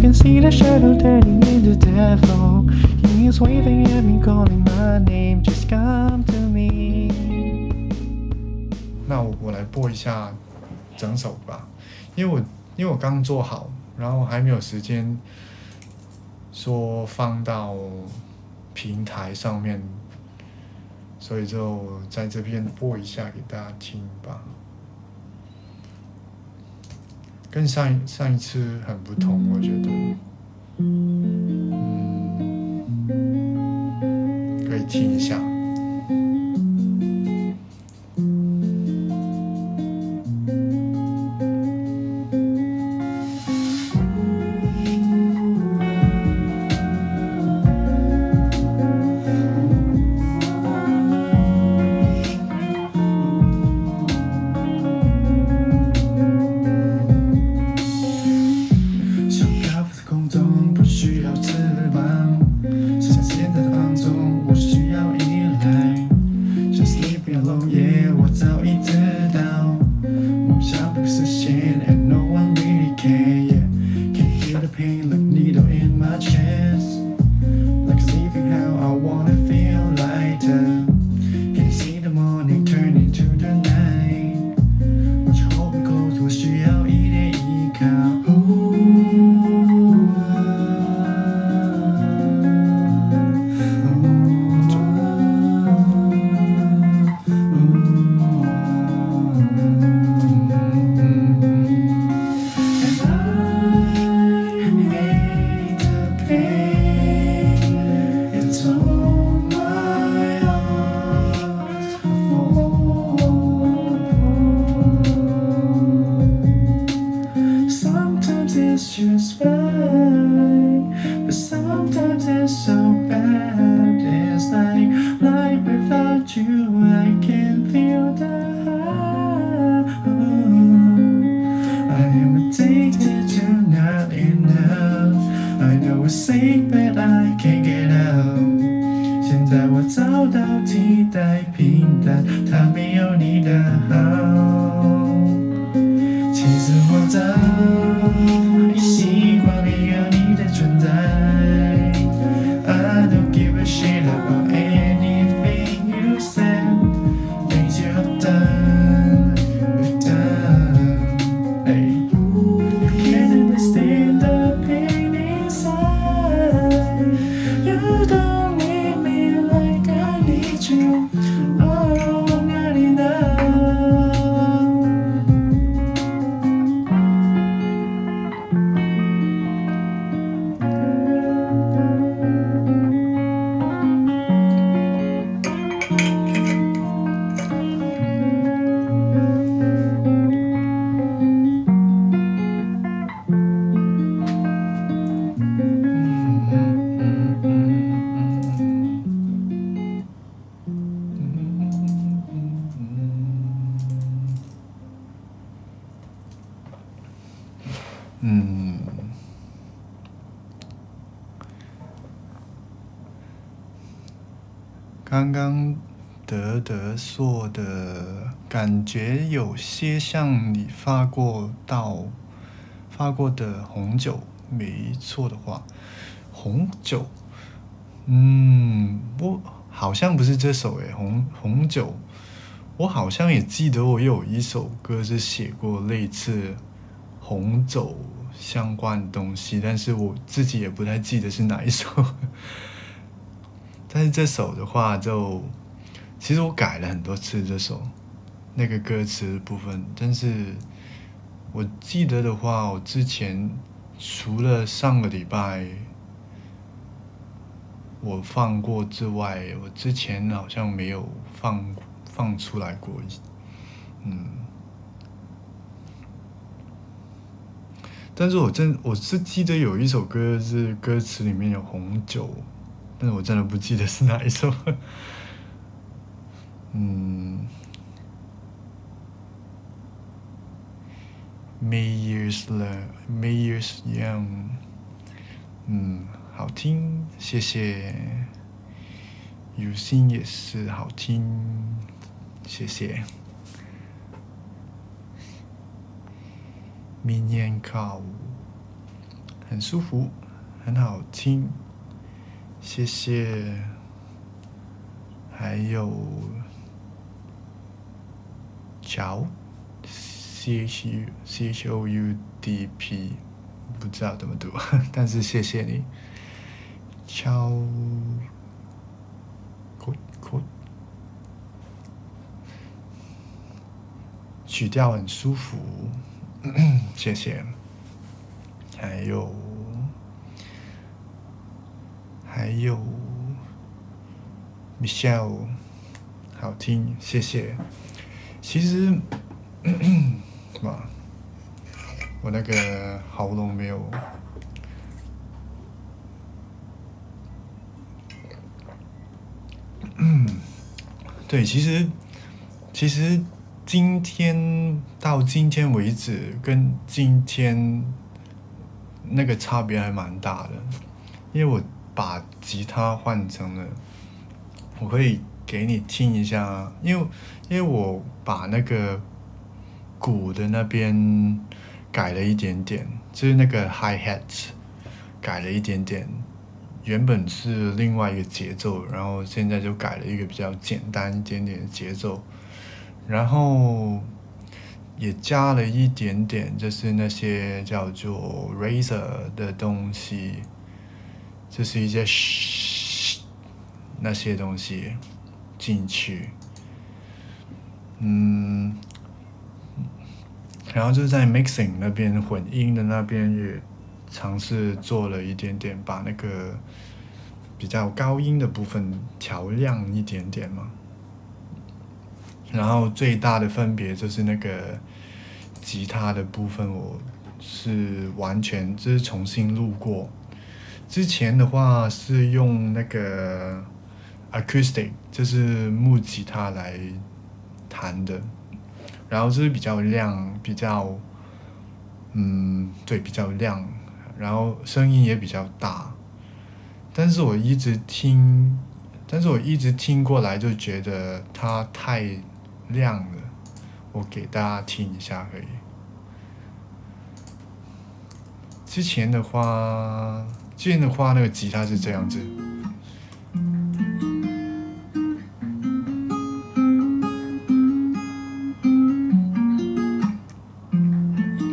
Can see the shadow turning into devil. He's waving at me, calling my name. Just come to me. 那我我来播一下整首吧，因为我因为我刚做好，然后还没有时间说放到平台上面，所以就在这边播一下给大家听吧。跟上一上一次很不同，我觉得，嗯，可以听一下。刚刚德德说的感觉有些像你发过到发过的红酒，没错的话，红酒，嗯，我好像不是这首诶，红红酒，我好像也记得我有一首歌是写过类似红酒相关的东西，但是我自己也不太记得是哪一首。但是这首的话就，其实我改了很多次这首那个歌词部分，但是我记得的话，我之前除了上个礼拜我放过之外，我之前好像没有放放出来过，嗯。但是我真我是记得有一首歌是歌词里面有红酒，但是我真的不记得是哪一首。嗯，May years love, May years young，嗯，好听，谢谢。有心也是好听，谢谢。明年考很舒服，很好听，谢谢。还有乔，C H U C H O U D P，不知道怎么读，但是谢谢你，乔，酷酷，曲调很舒服。谢谢，还有，还有，Michelle，好听，谢谢。其实，哇，我那个喉咙没有，对，其实，其实。今天到今天为止，跟今天那个差别还蛮大的，因为我把吉他换成了，我可以给你听一下，因为因为我把那个鼓的那边改了一点点，就是那个 hi hat 改了一点点，原本是另外一个节奏，然后现在就改了一个比较简单一点点的节奏。然后也加了一点点，就是那些叫做 razor 的东西，就是一些那些东西进去，嗯，然后就是在 mixing 那边混音的那边也尝试做了一点点，把那个比较高音的部分调亮一点点嘛。然后最大的分别就是那个吉他的部分，我是完全就是重新录过。之前的话是用那个 acoustic，就是木吉他来弹的，然后就是比较亮，比较嗯，对，比较亮，然后声音也比较大。但是我一直听，但是我一直听过来就觉得它太。亮了，我给大家听一下可以。之前的话，之前的话，那个吉他是这样子。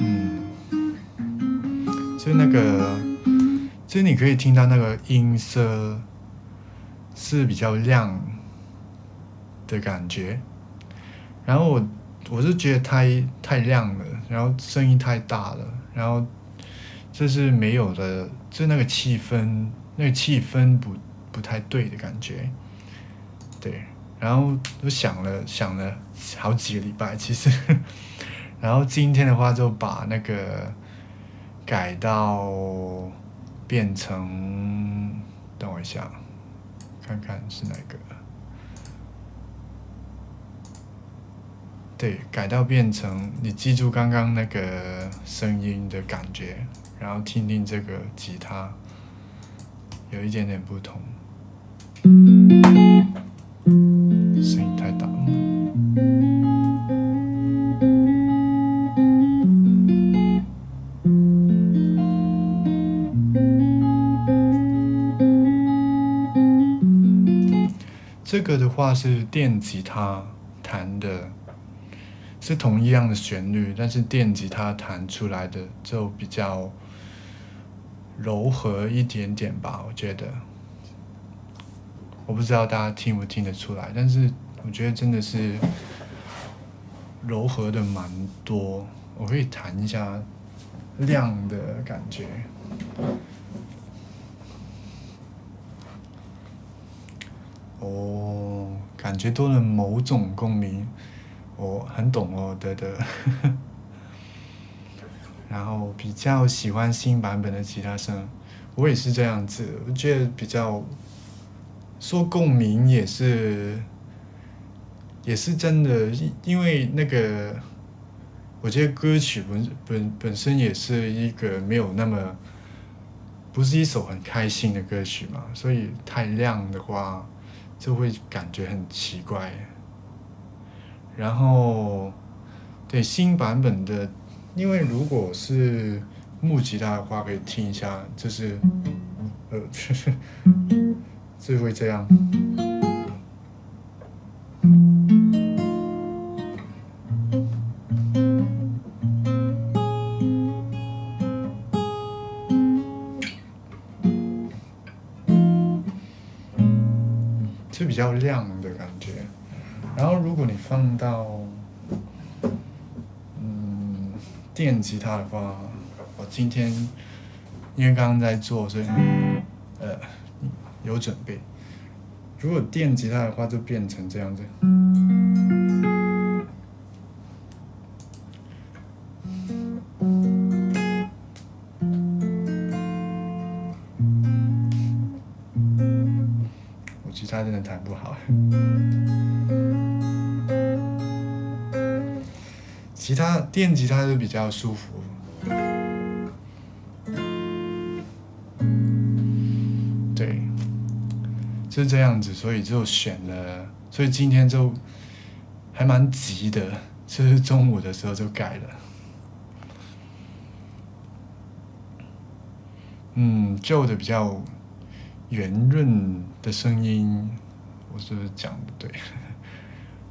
嗯，就那个，就你可以听到那个音色是比较亮的感觉。然后我我是觉得太太亮了，然后声音太大了，然后这是没有的，就那个气氛，那个气氛不不太对的感觉，对。然后我想了想了好几个礼拜，其实，然后今天的话就把那个改到变成，等我一下，看看是哪个。对，改到变成你记住刚刚那个声音的感觉，然后听听这个吉他，有一点点不同，声音太大了。这个的话是电吉他弹的。是同一样的旋律，但是电吉他弹出来的就比较柔和一点点吧，我觉得。我不知道大家听不听得出来，但是我觉得真的是柔和的蛮多。我可以弹一下亮的感觉。哦，感觉多了某种共鸣。我很懂哦，对对。然后比较喜欢新版本的吉他声，我也是这样子，我觉得比较说共鸣也是，也是真的，因为那个，我觉得歌曲本本本身也是一个没有那么，不是一首很开心的歌曲嘛，所以太亮的话就会感觉很奇怪。然后，对新版本的。因为如果是木吉他的话，可以听一下，就是，呃，就会这样，就比较亮的感觉。然后如果你放到。电吉他的话，我今天因为刚刚在做，所以呃有准备。如果电吉他的话，就变成这样子。电吉他就比较舒服，对，就是这样子，所以就选了，所以今天就还蛮急的，就是中午的时候就改了。嗯，旧的比较圆润的声音，我是不是讲的对？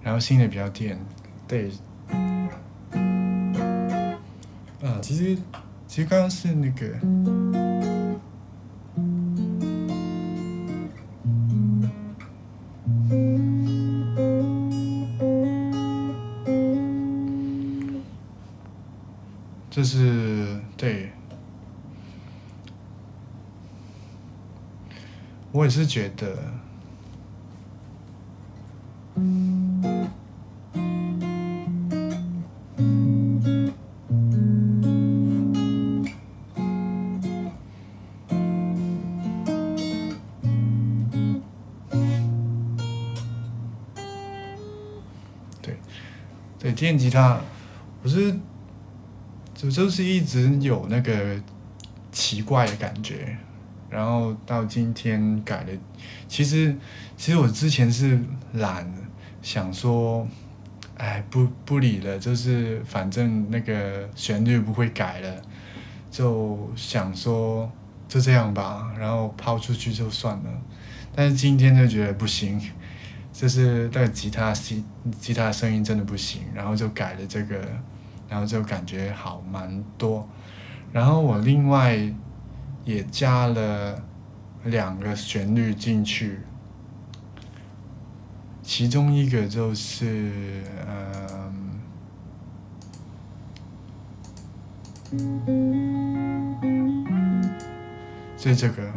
然后新的比较电，对。啊，其实，其实刚刚是那个，就是对，我也是觉得。电吉他，我是就就是一直有那个奇怪的感觉，然后到今天改了。其实其实我之前是懒，想说，哎不不理了，就是反正那个旋律不会改了，就想说就这样吧，然后抛出去就算了。但是今天就觉得不行。就是那个吉他吉吉他声音真的不行，然后就改了这个，然后就感觉好蛮多。然后我另外也加了两个旋律进去，其中一个就是嗯，是这个。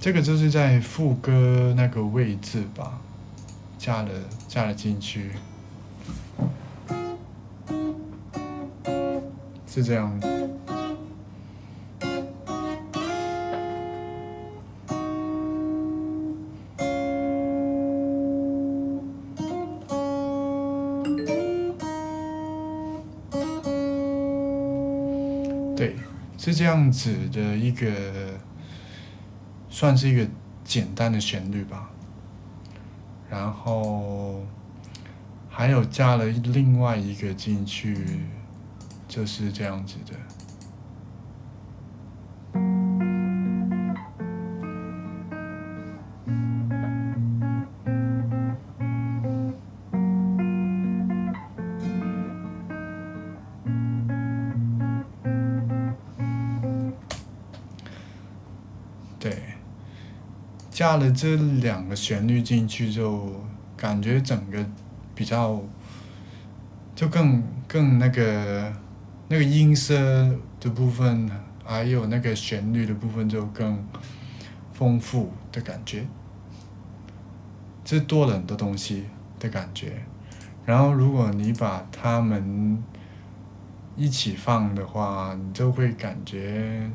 这个就是在副歌那个位置吧，加了加了进去，是这样。对，是这样子的一个。算是一个简单的旋律吧，然后还有加了另外一个进去，就是这样子的。加了这两个旋律进去，就感觉整个比较，就更更那个那个音色的部分，还有那个旋律的部分就更丰富的感觉，这多了很多东西的感觉。然后如果你把它们一起放的话，你就会感觉。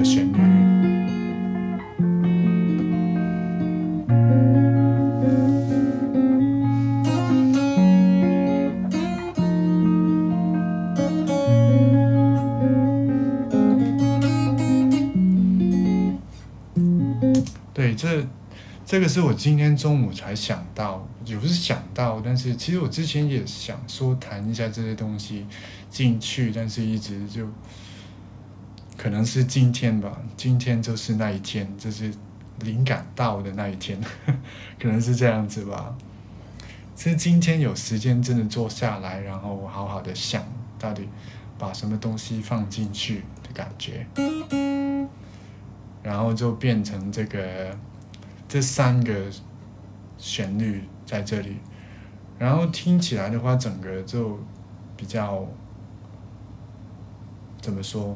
个旋律，对，这这个是我今天中午才想到，也不是想到，但是其实我之前也想说弹一下这些东西进去，但是一直就。可能是今天吧，今天就是那一天，就是灵感到的那一天，可能是这样子吧。是今天有时间真的坐下来，然后好好的想到底把什么东西放进去的感觉，然后就变成这个这三个旋律在这里，然后听起来的话，整个就比较怎么说？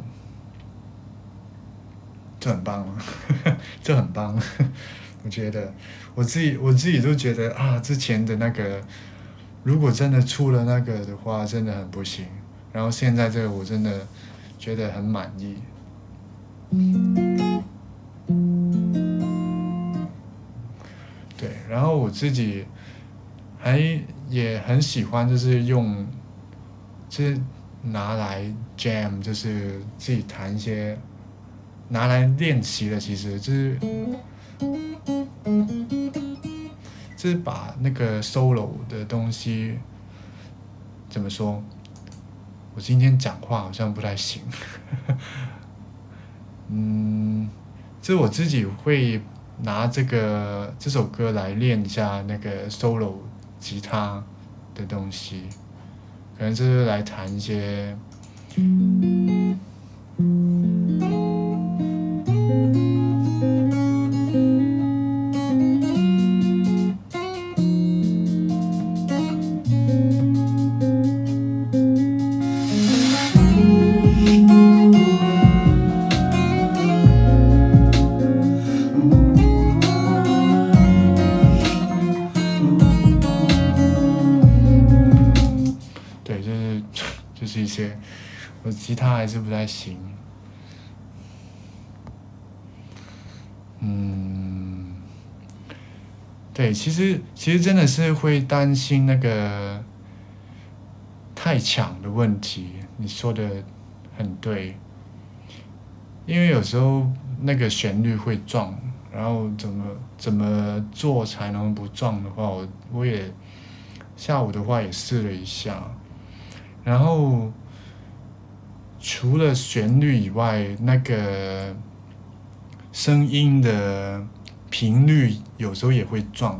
这很棒，这很棒，我觉得我自己我自己都觉得啊，之前的那个如果真的出了那个的话，真的很不行。然后现在这个我真的觉得很满意。对，然后我自己还也很喜欢，就是用，就是拿来 jam，就是自己弹一些。拿来练习的，其实就是，就是把那个 solo 的东西，怎么说？我今天讲话好像不太行，嗯，就是我自己会拿这个这首歌来练一下那个 solo 吉他的东西，可能就是来弹一些。其实其实真的是会担心那个太强的问题。你说的很对，因为有时候那个旋律会撞，然后怎么怎么做才能不撞的话，我我也下午的话也试了一下，然后。除了旋律以外，那个声音的频率有时候也会撞，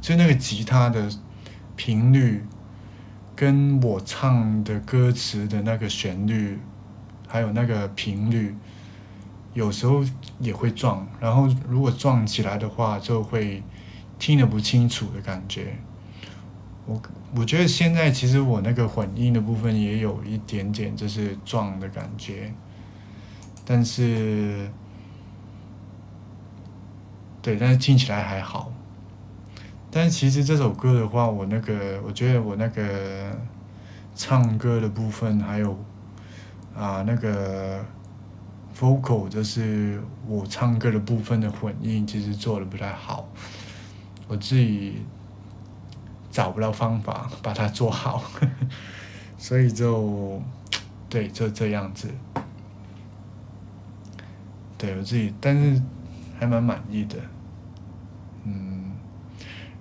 就那个吉他的频率跟我唱的歌词的那个旋律，还有那个频率，有时候也会撞。然后如果撞起来的话，就会听得不清楚的感觉。我我觉得现在其实我那个混音的部分也有一点点就是撞的感觉，但是，对，但是听起来还好。但其实这首歌的话，我那个我觉得我那个唱歌的部分还有啊那个 vocal 就是我唱歌的部分的混音，其实做的不太好，我自己。找不到方法把它做好，所以就对，就这样子。对我自己，但是还蛮满意的，嗯。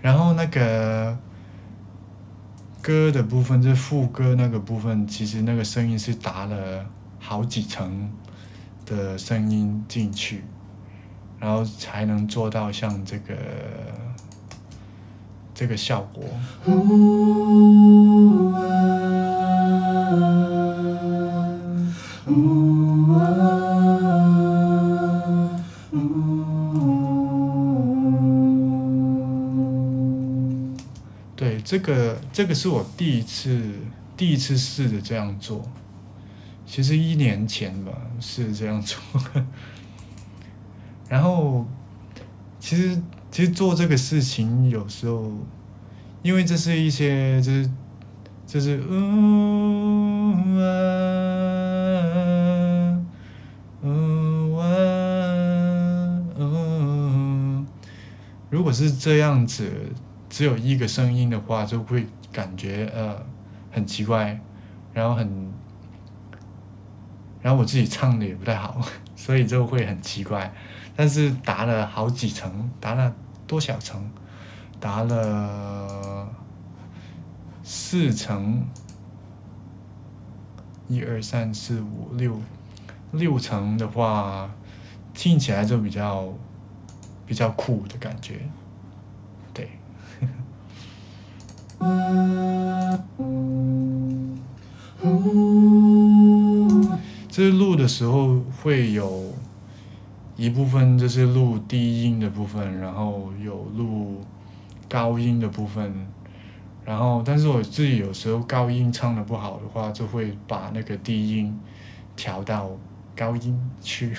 然后那个歌的部分，就是副歌那个部分，其实那个声音是打了好几层的声音进去，然后才能做到像这个。这个效果。这个是我第一次第一次试着这样做。其实一年前吧是这样做，然后其实其实做这个事情有时候，因为这是一些就是就是嗯啊嗯啊嗯，如果是这样子，只有一个声音的话，就会感觉呃很奇怪，然后很。然后我自己唱的也不太好，所以就会很奇怪。但是答了好几层，答了多少层？答了四层，一二三四五六六层的话，听起来就比较比较酷的感觉，对。这是录的时候会有一部分就是录低音的部分，然后有录高音的部分，然后但是我自己有时候高音唱的不好的话，就会把那个低音调到高音去，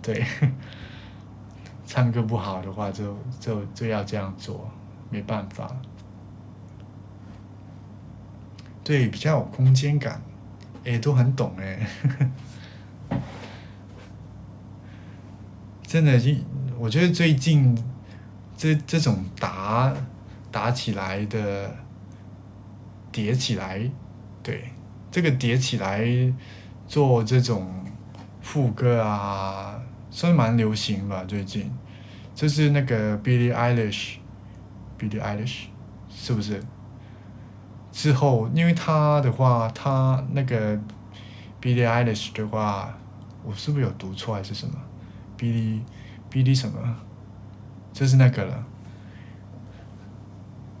对，唱歌不好的话就就就要这样做，没办法，对，比较有空间感。哎，都很懂哎，真的，一我觉得最近这这种打打起来的叠起来，对，这个叠起来做这种副歌啊，算蛮流行吧。最近就是那个 Billie Eilish，Billie Eilish 是不是？之后，因为他的话，他那个 Billy Idol 的话，我是不是有读错还是什么？Billie Billie 什么？就是那个了。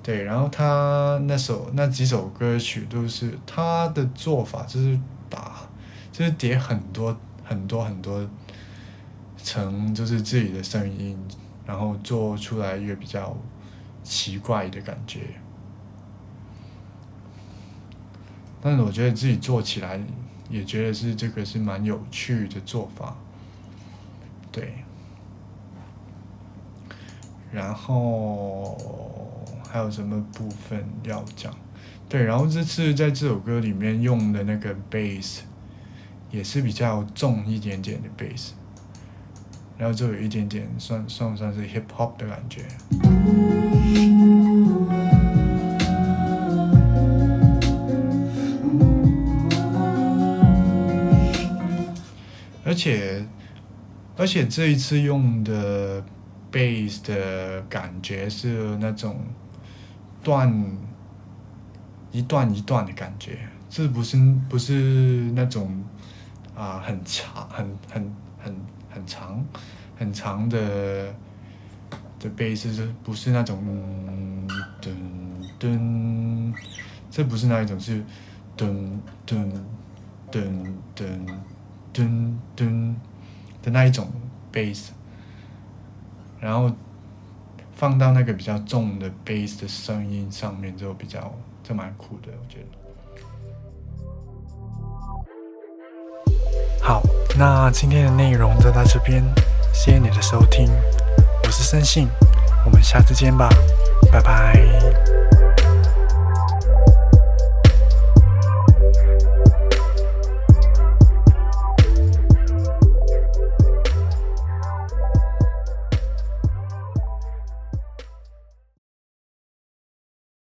对，然后他那首那几首歌曲都是他的做法，就是打，就是叠很多很多很多层，就是自己的声音，然后做出来一个比较奇怪的感觉。但是我觉得自己做起来也觉得是这个是蛮有趣的做法，对。然后还有什么部分要讲？对，然后这次在这首歌里面用的那个 bass 也是比较重一点点的 bass，然后就有一点点算算不算是 hip hop 的感觉。而且，而且这一次用的 bass 的感觉是那种断一段一段的感觉，这不是不是那种啊很长很很很很长很长的的 bass 是不是那种噔噔，这不是那一种是噔噔噔噔。噔噔的那一种 bass，然后放到那个比较重的 bass 的声音上面，就比较就蛮酷的，我觉得。好，那今天的内容就到这边，谢谢你的收听，我是森信，我们下次见吧，拜拜。